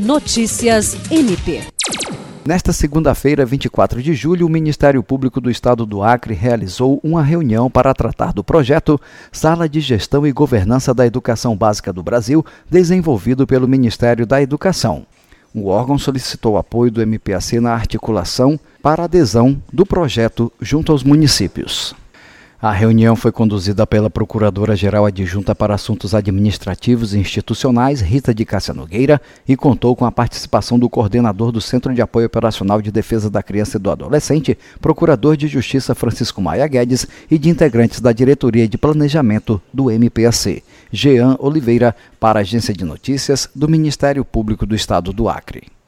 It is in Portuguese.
Notícias MP. Nesta segunda-feira, 24 de julho, o Ministério Público do Estado do Acre realizou uma reunião para tratar do projeto Sala de Gestão e Governança da Educação Básica do Brasil, desenvolvido pelo Ministério da Educação. O órgão solicitou apoio do MPAC na articulação para adesão do projeto junto aos municípios. A reunião foi conduzida pela Procuradora-Geral Adjunta para Assuntos Administrativos e Institucionais, Rita de Cássia Nogueira, e contou com a participação do coordenador do Centro de Apoio Operacional de Defesa da Criança e do Adolescente, Procurador de Justiça Francisco Maia Guedes e de integrantes da Diretoria de Planejamento do MPAC. Jean Oliveira, para a Agência de Notícias do Ministério Público do Estado do Acre.